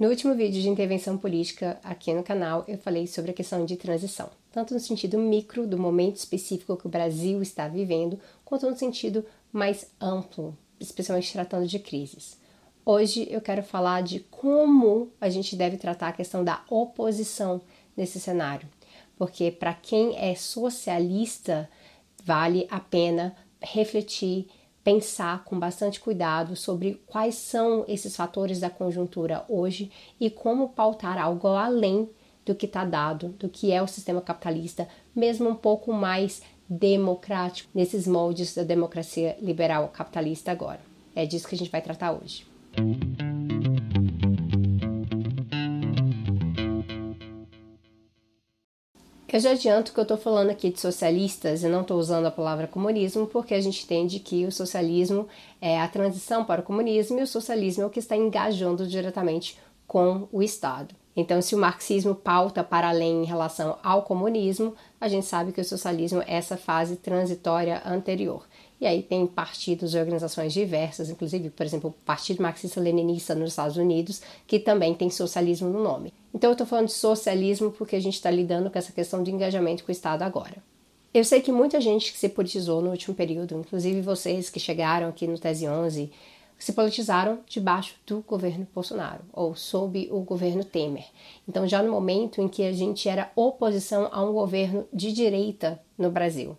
No último vídeo de intervenção política aqui no canal, eu falei sobre a questão de transição, tanto no sentido micro do momento específico que o Brasil está vivendo, quanto no sentido mais amplo, especialmente tratando de crises. Hoje eu quero falar de como a gente deve tratar a questão da oposição nesse cenário, porque para quem é socialista, vale a pena refletir pensar com bastante cuidado sobre quais são esses fatores da conjuntura hoje e como pautar algo além do que está dado, do que é o sistema capitalista, mesmo um pouco mais democrático nesses moldes da democracia liberal capitalista agora. É disso que a gente vai tratar hoje. Eu já adianto que eu estou falando aqui de socialistas e não estou usando a palavra comunismo, porque a gente entende que o socialismo é a transição para o comunismo e o socialismo é o que está engajando diretamente com o Estado. Então, se o marxismo pauta para além em relação ao comunismo, a gente sabe que o socialismo é essa fase transitória anterior. E aí tem partidos e organizações diversas, inclusive, por exemplo, o Partido Marxista-Leninista nos Estados Unidos, que também tem socialismo no nome. Então eu estou falando de socialismo porque a gente está lidando com essa questão de engajamento com o Estado agora. Eu sei que muita gente que se politizou no último período, inclusive vocês que chegaram aqui no Tese 11, se politizaram debaixo do governo Bolsonaro ou sob o governo Temer. Então, já no momento em que a gente era oposição a um governo de direita no Brasil.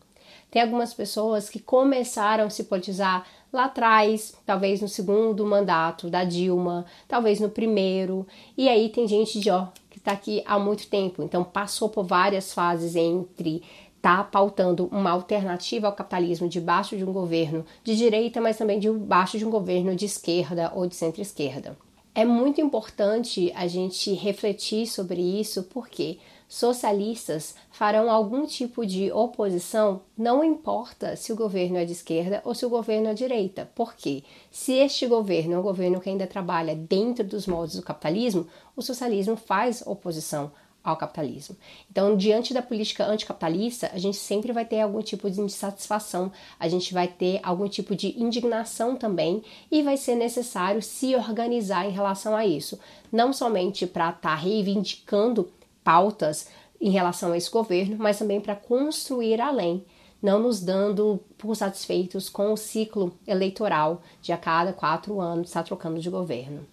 Tem algumas pessoas que começaram a se politizar lá atrás, talvez no segundo mandato da Dilma, talvez no primeiro, e aí tem gente de ó que está aqui há muito tempo, então passou por várias fases entre tá pautando uma alternativa ao capitalismo debaixo de um governo de direita, mas também debaixo de um governo de esquerda ou de centro-esquerda. É muito importante a gente refletir sobre isso, porque socialistas farão algum tipo de oposição, não importa se o governo é de esquerda ou se o governo é de direita. Porque se este governo é um governo que ainda trabalha dentro dos moldes do capitalismo, o socialismo faz oposição ao capitalismo. Então, diante da política anticapitalista, a gente sempre vai ter algum tipo de insatisfação, a gente vai ter algum tipo de indignação também e vai ser necessário se organizar em relação a isso, não somente para estar tá reivindicando pautas em relação a esse governo, mas também para construir além, não nos dando por satisfeitos com o ciclo eleitoral de a cada quatro anos estar trocando de governo.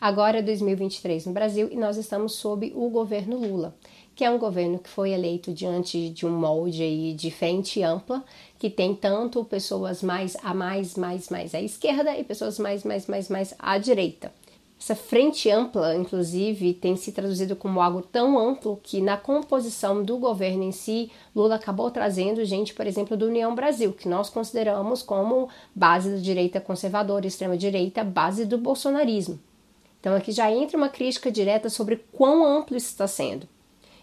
Agora é 2023 no Brasil e nós estamos sob o governo Lula, que é um governo que foi eleito diante de um molde aí de frente ampla, que tem tanto pessoas mais a mais, mais, mais à esquerda e pessoas mais, mais, mais, mais à direita. Essa frente ampla, inclusive, tem se traduzido como algo tão amplo que na composição do governo em si, Lula acabou trazendo gente, por exemplo, do União Brasil, que nós consideramos como base da direita conservadora, extrema-direita, base do bolsonarismo. Então aqui já entra uma crítica direta sobre quão amplo isso está sendo.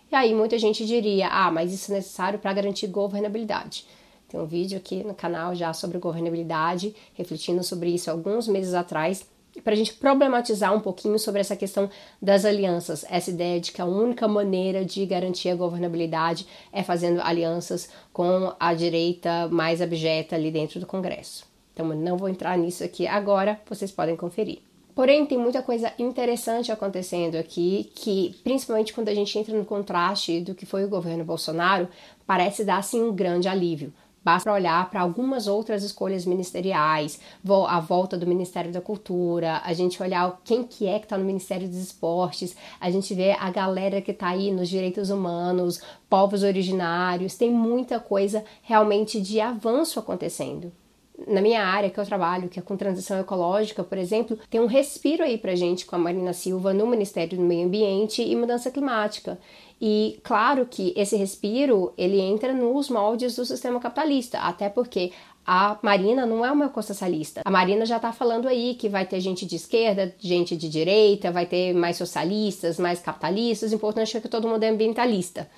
E aí muita gente diria, ah, mas isso é necessário para garantir governabilidade. Tem um vídeo aqui no canal já sobre governabilidade, refletindo sobre isso alguns meses atrás, para a gente problematizar um pouquinho sobre essa questão das alianças, essa ideia de que a única maneira de garantir a governabilidade é fazendo alianças com a direita mais abjeta ali dentro do Congresso. Então, não vou entrar nisso aqui agora, vocês podem conferir. Porém, tem muita coisa interessante acontecendo aqui, que principalmente quando a gente entra no contraste do que foi o governo Bolsonaro, parece dar assim um grande alívio. Basta olhar para algumas outras escolhas ministeriais, a volta do Ministério da Cultura, a gente olhar quem que é que está no Ministério dos Esportes, a gente vê a galera que está aí nos direitos humanos, povos originários, tem muita coisa realmente de avanço acontecendo na minha área que eu trabalho, que é com transição ecológica, por exemplo, tem um respiro aí pra gente com a Marina Silva no Ministério do Meio Ambiente e Mudança Climática. E claro que esse respiro, ele entra nos moldes do sistema capitalista, até porque a Marina não é uma ecossocialista. A Marina já está falando aí que vai ter gente de esquerda, gente de direita, vai ter mais socialistas, mais capitalistas. O importante é que todo mundo é ambientalista.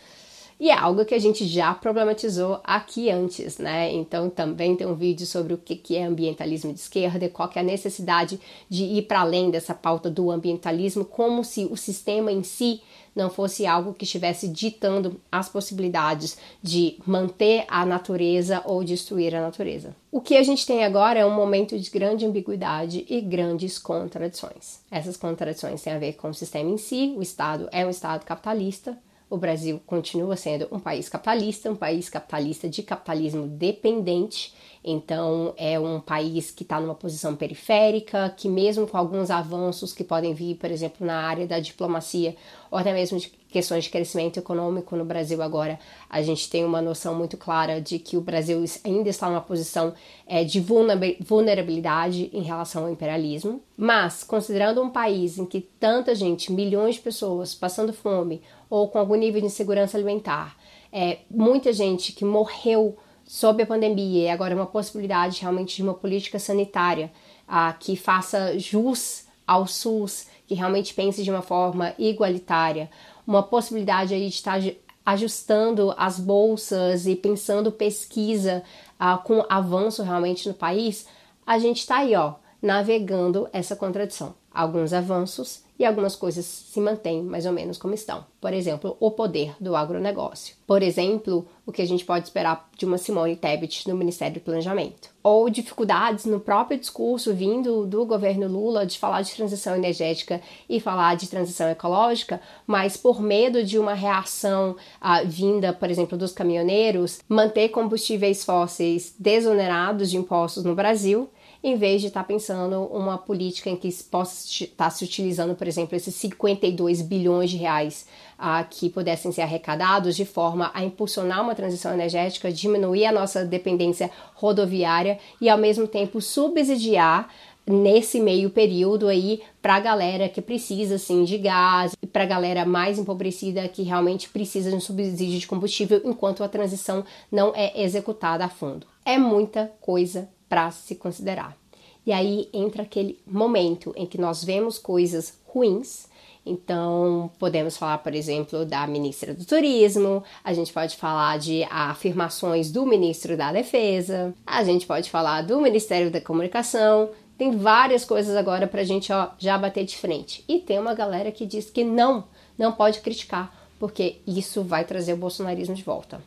E é algo que a gente já problematizou aqui antes, né? Então também tem um vídeo sobre o que é ambientalismo de esquerda e qual é a necessidade de ir para além dessa pauta do ambientalismo, como se o sistema em si não fosse algo que estivesse ditando as possibilidades de manter a natureza ou destruir a natureza. O que a gente tem agora é um momento de grande ambiguidade e grandes contradições. Essas contradições têm a ver com o sistema em si, o Estado é um Estado capitalista, o Brasil continua sendo um país capitalista, um país capitalista de capitalismo dependente. Então, é um país que está numa posição periférica, que, mesmo com alguns avanços que podem vir, por exemplo, na área da diplomacia, ou até mesmo de questões de crescimento econômico no Brasil agora, a gente tem uma noção muito clara de que o Brasil ainda está numa posição é, de vulnerabilidade em relação ao imperialismo. Mas, considerando um país em que tanta gente, milhões de pessoas passando fome ou com algum nível de insegurança alimentar, é, muita gente que morreu sob a pandemia e agora uma possibilidade realmente de uma política sanitária ah, que faça jus ao SUS, que realmente pense de uma forma igualitária, uma possibilidade aí de estar ajustando as bolsas e pensando pesquisa uh, com avanço realmente no país, a gente está aí, ó, navegando essa contradição. Alguns avanços e algumas coisas se mantêm mais ou menos como estão. Por exemplo, o poder do agronegócio. Por exemplo, o que a gente pode esperar de uma Simone Tebet no Ministério do Planejamento. Ou dificuldades no próprio discurso vindo do governo Lula de falar de transição energética e falar de transição ecológica, mas por medo de uma reação ah, vinda, por exemplo, dos caminhoneiros, manter combustíveis fósseis desonerados de impostos no Brasil em vez de estar tá pensando uma política em que possa estar tá se utilizando, por exemplo, esses 52 bilhões de reais ah, que pudessem ser arrecadados de forma a impulsionar uma transição energética, diminuir a nossa dependência rodoviária e, ao mesmo tempo, subsidiar nesse meio período aí para a galera que precisa assim de gás e para a galera mais empobrecida que realmente precisa de um subsídio de combustível enquanto a transição não é executada a fundo. É muita coisa para se considerar. E aí entra aquele momento em que nós vemos coisas ruins. Então, podemos falar, por exemplo, da ministra do Turismo, a gente pode falar de afirmações do ministro da Defesa, a gente pode falar do Ministério da Comunicação. Tem várias coisas agora para a gente ó, já bater de frente. E tem uma galera que diz que não, não pode criticar, porque isso vai trazer o bolsonarismo de volta.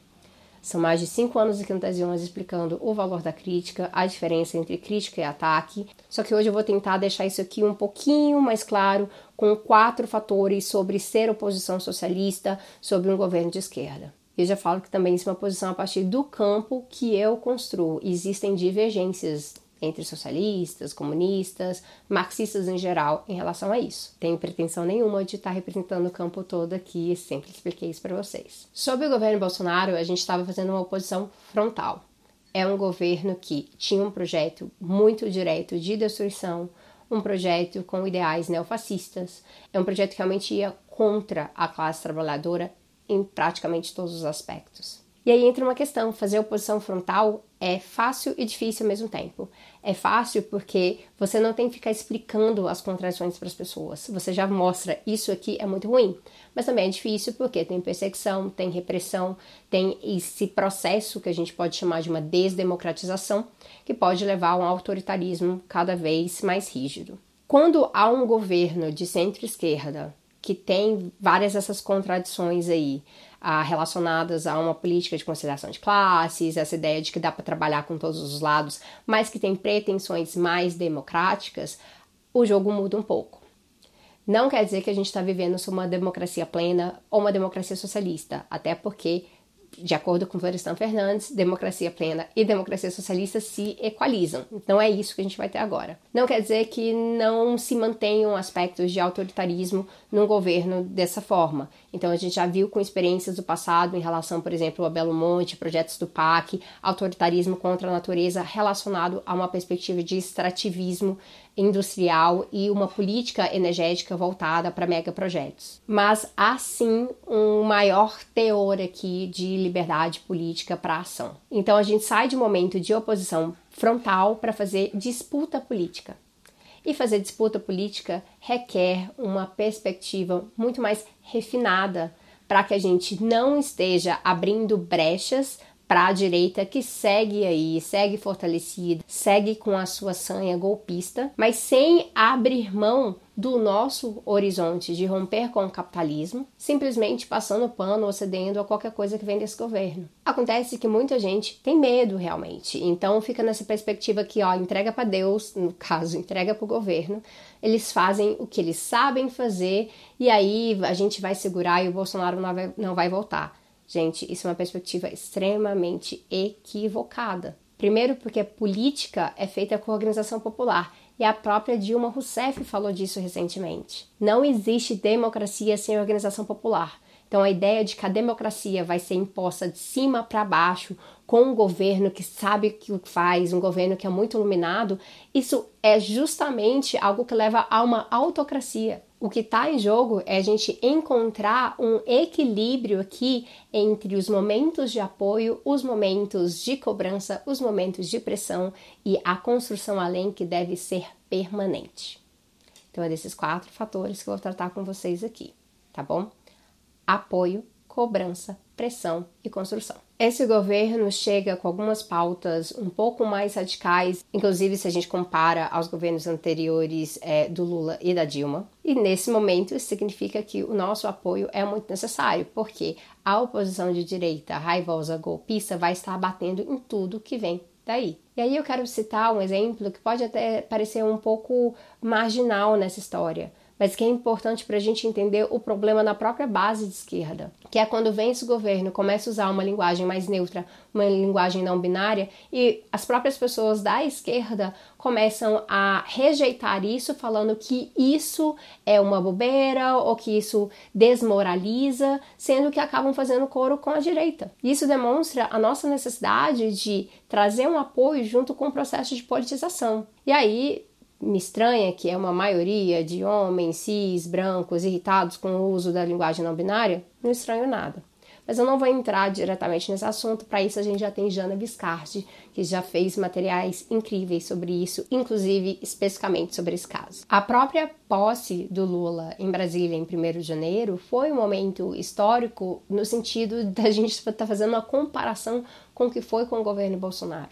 São mais de cinco anos aqui no Tese 11 explicando o valor da crítica, a diferença entre crítica e ataque. Só que hoje eu vou tentar deixar isso aqui um pouquinho mais claro, com quatro fatores sobre ser oposição socialista, sobre um governo de esquerda. Eu já falo que também isso é uma posição a partir do campo que eu construo. Existem divergências entre socialistas, comunistas, marxistas em geral em relação a isso. Tenho pretensão nenhuma de estar representando o campo todo aqui, sempre expliquei isso para vocês. Sobre o governo Bolsonaro, a gente estava fazendo uma oposição frontal. É um governo que tinha um projeto muito direto de destruição, um projeto com ideais neofascistas, é um projeto que realmente ia contra a classe trabalhadora em praticamente todos os aspectos. E aí entra uma questão: fazer oposição frontal é fácil e difícil ao mesmo tempo. É fácil porque você não tem que ficar explicando as contradições para as pessoas. Você já mostra isso aqui é muito ruim. Mas também é difícil porque tem perseguição, tem repressão, tem esse processo que a gente pode chamar de uma desdemocratização, que pode levar a um autoritarismo cada vez mais rígido. Quando há um governo de centro-esquerda que tem várias dessas contradições aí, ah, relacionadas a uma política de conciliação de classes, essa ideia de que dá para trabalhar com todos os lados, mas que tem pretensões mais democráticas, o jogo muda um pouco. Não quer dizer que a gente está vivendo uma democracia plena ou uma democracia socialista, até porque de acordo com Florestan Fernandes, democracia plena e democracia socialista se equalizam. Então é isso que a gente vai ter agora. Não quer dizer que não se mantenham aspectos de autoritarismo num governo dessa forma. Então a gente já viu com experiências do passado em relação, por exemplo, a Belo Monte, projetos do PAC, autoritarismo contra a natureza relacionado a uma perspectiva de extrativismo industrial e uma política energética voltada para megaprojetos. Mas há sim um maior teor aqui de liberdade política para ação. Então a gente sai de um momento de oposição frontal para fazer disputa política. E fazer disputa política requer uma perspectiva muito mais refinada para que a gente não esteja abrindo brechas para a direita que segue aí, segue fortalecida, segue com a sua sanha golpista, mas sem abrir mão do nosso horizonte de romper com o capitalismo, simplesmente passando pano ou cedendo a qualquer coisa que vem desse governo. Acontece que muita gente tem medo realmente, então fica nessa perspectiva que, ó, entrega para Deus, no caso, entrega para o governo, eles fazem o que eles sabem fazer e aí a gente vai segurar e o Bolsonaro não vai, não vai voltar. Gente, isso é uma perspectiva extremamente equivocada. Primeiro, porque política é feita com organização popular e a própria Dilma Rousseff falou disso recentemente. Não existe democracia sem organização popular. Então, a ideia de que a democracia vai ser imposta de cima para baixo, com um governo que sabe o que faz, um governo que é muito iluminado, isso é justamente algo que leva a uma autocracia. O que está em jogo é a gente encontrar um equilíbrio aqui entre os momentos de apoio, os momentos de cobrança, os momentos de pressão e a construção além que deve ser permanente. Então, é desses quatro fatores que eu vou tratar com vocês aqui, tá bom? Apoio, cobrança, pressão e construção. Esse governo chega com algumas pautas um pouco mais radicais, inclusive se a gente compara aos governos anteriores é, do Lula e da Dilma. E nesse momento isso significa que o nosso apoio é muito necessário, porque a oposição de direita raivosa golpista vai estar batendo em tudo que vem daí. E aí eu quero citar um exemplo que pode até parecer um pouco marginal nessa história mas que é importante para a gente entender o problema na própria base de esquerda, que é quando vem esse governo começa a usar uma linguagem mais neutra, uma linguagem não binária, e as próprias pessoas da esquerda começam a rejeitar isso, falando que isso é uma bobeira ou que isso desmoraliza, sendo que acabam fazendo coro com a direita. Isso demonstra a nossa necessidade de trazer um apoio junto com o processo de politização. E aí, me estranha que é uma maioria de homens cis, brancos, irritados com o uso da linguagem não binária, não estranho nada. Mas eu não vou entrar diretamente nesse assunto, para isso a gente já tem Jana Biscardi, que já fez materiais incríveis sobre isso, inclusive especificamente sobre esse caso. A própria posse do Lula em Brasília em 1 de janeiro foi um momento histórico no sentido da gente estar tá fazendo uma comparação com o que foi com o governo Bolsonaro.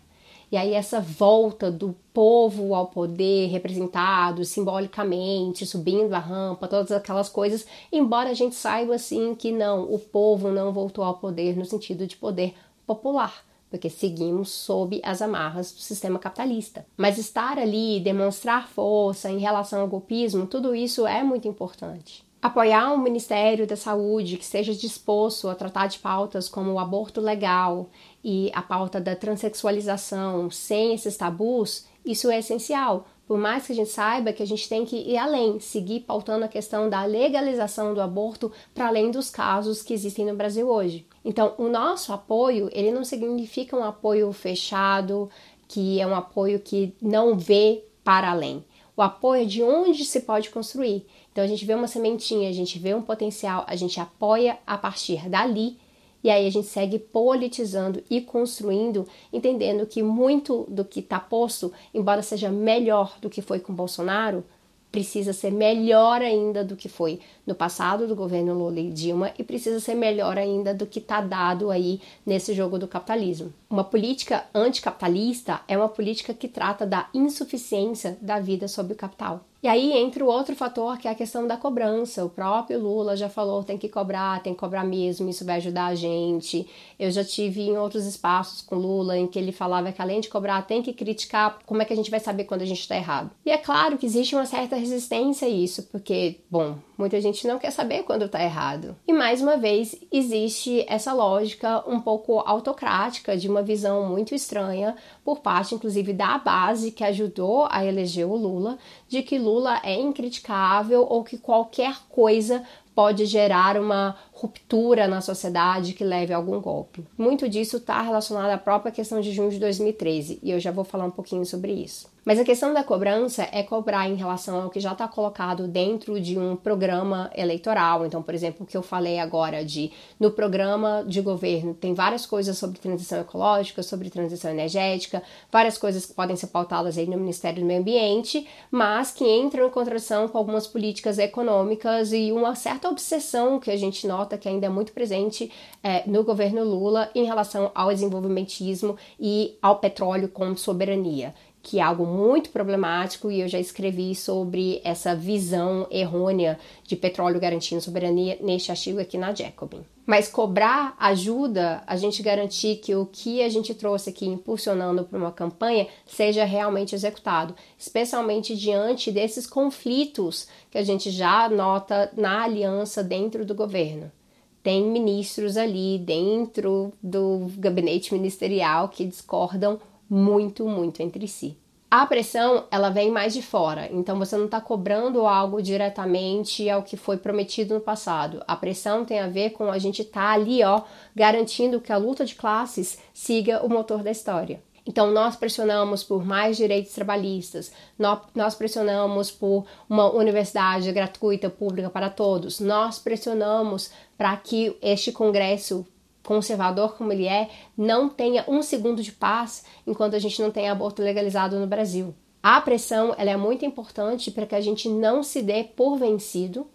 E aí essa volta do povo ao poder representado simbolicamente, subindo a rampa, todas aquelas coisas, embora a gente saiba assim que não, o povo não voltou ao poder no sentido de poder popular porque seguimos sob as amarras do sistema capitalista. Mas estar ali, demonstrar força em relação ao golpismo, tudo isso é muito importante. Apoiar um Ministério da Saúde que esteja disposto a tratar de pautas como o aborto legal e a pauta da transexualização sem esses tabus, isso é essencial. Por mais que a gente saiba que a gente tem que ir além, seguir pautando a questão da legalização do aborto para além dos casos que existem no Brasil hoje. Então, o nosso apoio, ele não significa um apoio fechado, que é um apoio que não vê para além. O apoio é de onde se pode construir. Então a gente vê uma sementinha, a gente vê um potencial, a gente apoia a partir dali e aí a gente segue politizando e construindo, entendendo que muito do que está posto, embora seja melhor do que foi com Bolsonaro, precisa ser melhor ainda do que foi no passado do governo Lula e Dilma e precisa ser melhor ainda do que está dado aí nesse jogo do capitalismo. Uma política anticapitalista é uma política que trata da insuficiência da vida sob o capital. E aí entra o outro fator que é a questão da cobrança. O próprio Lula já falou tem que cobrar, tem que cobrar mesmo, isso vai ajudar a gente. Eu já tive em outros espaços com Lula em que ele falava que além de cobrar tem que criticar, como é que a gente vai saber quando a gente está errado? E é claro que existe uma certa resistência a isso, porque, bom, muita gente não quer saber quando está errado. E mais uma vez existe essa lógica um pouco autocrática de uma visão muito estranha por parte, inclusive, da base que ajudou a eleger o Lula, de que Lula é incriticável ou que qualquer coisa pode gerar uma ruptura na sociedade que leve a algum golpe. Muito disso está relacionado à própria questão de junho de 2013 e eu já vou falar um pouquinho sobre isso. Mas a questão da cobrança é cobrar em relação ao que já está colocado dentro de um programa eleitoral. Então, por exemplo, o que eu falei agora de no programa de governo tem várias coisas sobre transição ecológica, sobre transição energética, várias coisas que podem ser pautadas aí no Ministério do Meio Ambiente, mas que entram em contradição com algumas políticas econômicas e uma certa obsessão que a gente nota que ainda é muito presente é, no governo Lula em relação ao desenvolvimentismo e ao petróleo como soberania que é algo muito problemático e eu já escrevi sobre essa visão errônea de petróleo garantindo soberania neste artigo aqui na Jacobin. Mas cobrar ajuda a gente garantir que o que a gente trouxe aqui impulsionando para uma campanha seja realmente executado, especialmente diante desses conflitos que a gente já nota na aliança dentro do governo tem ministros ali dentro do gabinete ministerial que discordam muito, muito entre si. A pressão, ela vem mais de fora, então você não está cobrando algo diretamente ao que foi prometido no passado. A pressão tem a ver com a gente estar tá ali, ó, garantindo que a luta de classes siga o motor da história. Então, nós pressionamos por mais direitos trabalhistas, nós pressionamos por uma universidade gratuita, pública para todos, nós pressionamos para que este Congresso conservador como ele é, não tenha um segundo de paz enquanto a gente não tem aborto legalizado no Brasil. A pressão ela é muito importante para que a gente não se dê por vencido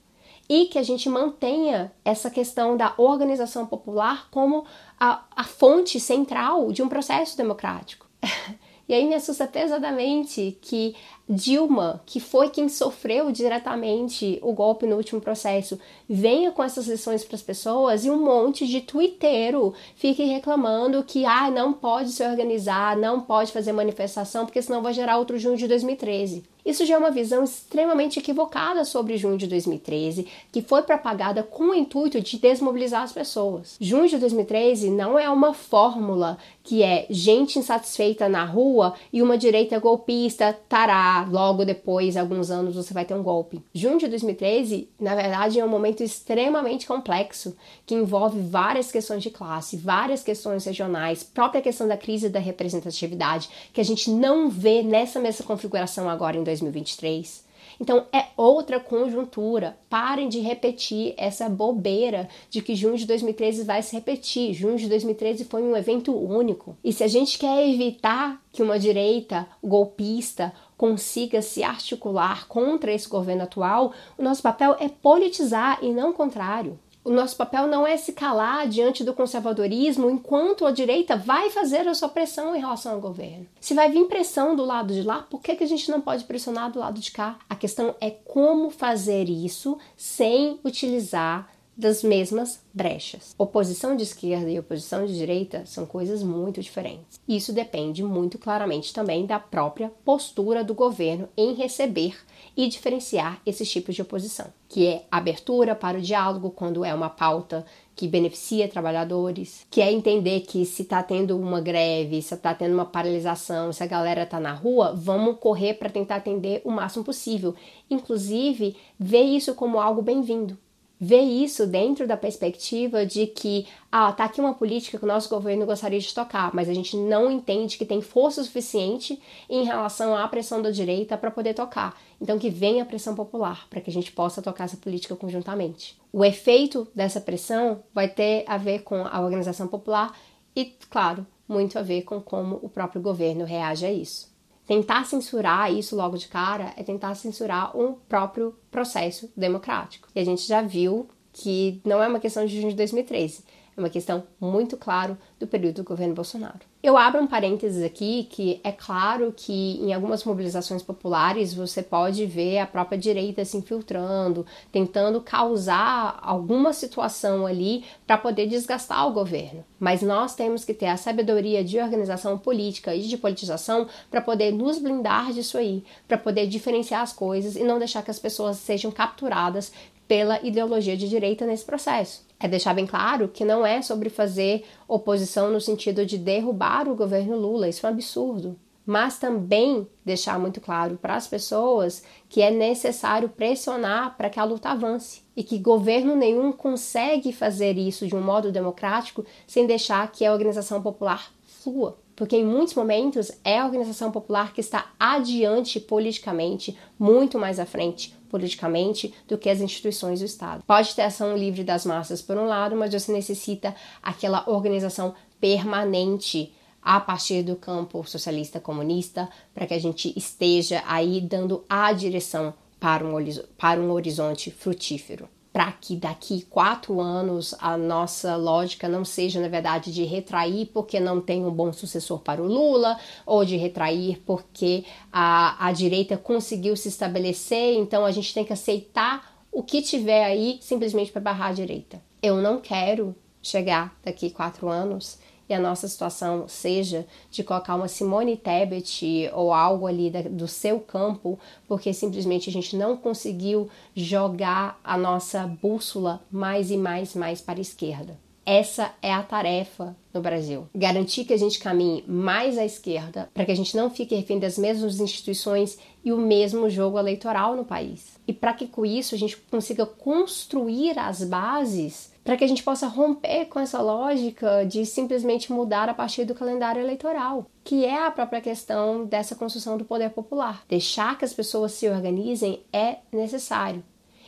e que a gente mantenha essa questão da organização popular como a, a fonte central de um processo democrático. e aí me assusta pesadamente que Dilma, que foi quem sofreu diretamente o golpe no último processo, venha com essas lições para as pessoas e um monte de twitteiro fique reclamando que ah, não pode se organizar, não pode fazer manifestação, porque senão vai gerar outro junho de 2013. Isso já é uma visão extremamente equivocada sobre junho de 2013, que foi propagada com o intuito de desmobilizar as pessoas. Junho de 2013 não é uma fórmula que é gente insatisfeita na rua e uma direita golpista tará logo depois, alguns anos, você vai ter um golpe. Junho de 2013, na verdade, é um momento extremamente complexo que envolve várias questões de classe, várias questões regionais, própria questão da crise da representatividade, que a gente não vê nessa mesma configuração agora em 2023. Então é outra conjuntura. Parem de repetir essa bobeira de que junho de 2013 vai se repetir. Junho de 2013 foi um evento único. E se a gente quer evitar que uma direita golpista consiga se articular contra esse governo atual, o nosso papel é politizar e não o contrário. O nosso papel não é se calar diante do conservadorismo enquanto a direita vai fazer a sua pressão em relação ao governo. Se vai vir pressão do lado de lá, por que, que a gente não pode pressionar do lado de cá? A questão é como fazer isso sem utilizar das mesmas brechas. Oposição de esquerda e oposição de direita são coisas muito diferentes. Isso depende muito claramente também da própria postura do governo em receber e diferenciar esses tipos de oposição, que é abertura para o diálogo quando é uma pauta que beneficia trabalhadores, que é entender que se está tendo uma greve, se está tendo uma paralisação, se a galera está na rua, vamos correr para tentar atender o máximo possível. Inclusive, ver isso como algo bem-vindo ver isso dentro da perspectiva de que, ah, tá aqui uma política que o nosso governo gostaria de tocar, mas a gente não entende que tem força suficiente em relação à pressão da direita para poder tocar. Então que venha a pressão popular para que a gente possa tocar essa política conjuntamente. O efeito dessa pressão vai ter a ver com a organização popular e, claro, muito a ver com como o próprio governo reage a isso. Tentar censurar isso logo de cara é tentar censurar um próprio processo democrático. E a gente já viu que não é uma questão de junho de 2013, é uma questão muito claro do período do governo Bolsonaro. Eu abro um parênteses aqui que é claro que em algumas mobilizações populares você pode ver a própria direita se infiltrando, tentando causar alguma situação ali para poder desgastar o governo. Mas nós temos que ter a sabedoria de organização política e de politização para poder nos blindar disso aí, para poder diferenciar as coisas e não deixar que as pessoas sejam capturadas pela ideologia de direita nesse processo. É deixar bem claro que não é sobre fazer oposição no sentido de derrubar o governo Lula, isso é um absurdo. Mas também deixar muito claro para as pessoas que é necessário pressionar para que a luta avance e que governo nenhum consegue fazer isso de um modo democrático sem deixar que a organização popular flua. porque em muitos momentos é a organização popular que está adiante politicamente, muito mais à frente politicamente do que as instituições do Estado. Pode ter ação livre das massas por um lado, mas você necessita aquela organização permanente a partir do campo socialista comunista para que a gente esteja aí dando a direção para um, para um horizonte frutífero para que daqui quatro anos a nossa lógica não seja, na verdade, de retrair porque não tem um bom sucessor para o Lula, ou de retrair porque a, a direita conseguiu se estabelecer, então a gente tem que aceitar o que tiver aí simplesmente para barrar a direita. Eu não quero chegar daqui quatro anos e a nossa situação seja de colocar uma Simone Tebet ou algo ali da, do seu campo, porque simplesmente a gente não conseguiu jogar a nossa bússola mais e mais mais para a esquerda. Essa é a tarefa no Brasil. Garantir que a gente caminhe mais à esquerda para que a gente não fique refém das mesmas instituições e o mesmo jogo eleitoral no país. E para que com isso a gente consiga construir as bases para que a gente possa romper com essa lógica de simplesmente mudar a partir do calendário eleitoral, que é a própria questão dessa construção do poder popular. Deixar que as pessoas se organizem é necessário.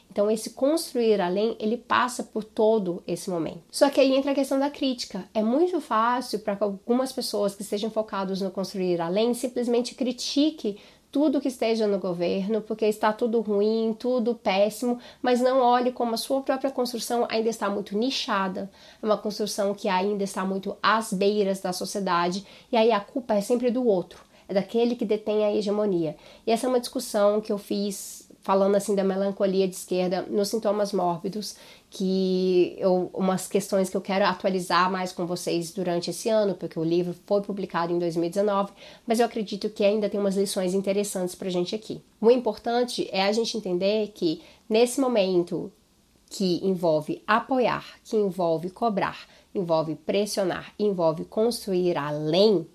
Então esse construir além, ele passa por todo esse momento. Só que aí entra a questão da crítica. É muito fácil para algumas pessoas que estejam focadas no construir além simplesmente critique tudo que esteja no governo, porque está tudo ruim, tudo péssimo, mas não olhe como a sua própria construção ainda está muito nichada, é uma construção que ainda está muito às beiras da sociedade, e aí a culpa é sempre do outro, é daquele que detém a hegemonia. E essa é uma discussão que eu fiz falando assim da melancolia de esquerda nos sintomas mórbidos, que eu, umas questões que eu quero atualizar mais com vocês durante esse ano, porque o livro foi publicado em 2019, mas eu acredito que ainda tem umas lições interessantes para a gente aqui. O importante é a gente entender que nesse momento que envolve apoiar, que envolve cobrar, envolve pressionar, envolve construir além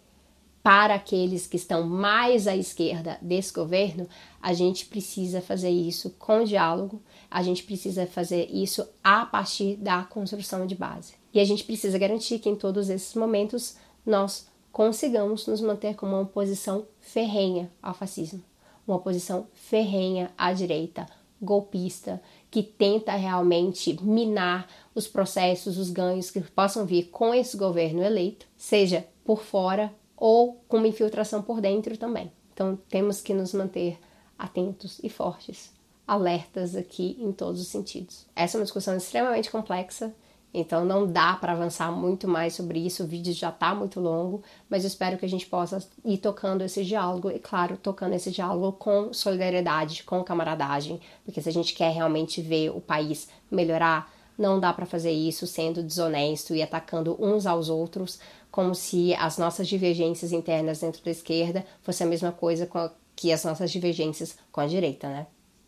para aqueles que estão mais à esquerda desse governo, a gente precisa fazer isso com diálogo, a gente precisa fazer isso a partir da construção de base. E a gente precisa garantir que em todos esses momentos nós consigamos nos manter como uma oposição ferrenha ao fascismo, uma oposição ferrenha à direita, golpista, que tenta realmente minar os processos, os ganhos que possam vir com esse governo eleito, seja por fora ou com uma infiltração por dentro também. Então temos que nos manter atentos e fortes, alertas aqui em todos os sentidos. Essa é uma discussão extremamente complexa, então não dá para avançar muito mais sobre isso, o vídeo já está muito longo, mas eu espero que a gente possa ir tocando esse diálogo e, claro, tocando esse diálogo com solidariedade, com camaradagem, porque se a gente quer realmente ver o país melhorar, não dá para fazer isso sendo desonesto e atacando uns aos outros, como se as nossas divergências internas dentro da esquerda fosse a mesma coisa que as nossas divergências com a direita, né?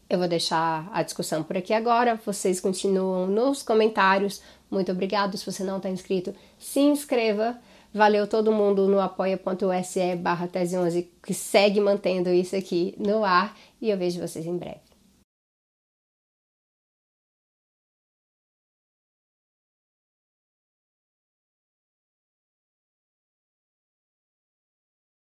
Eu vou deixar a discussão por aqui agora. Vocês continuam nos comentários. Muito obrigado. Se você não está inscrito, se inscreva. Valeu todo mundo no apoia.se barra tese 11 que segue mantendo isso aqui no ar. E eu vejo vocês em breve.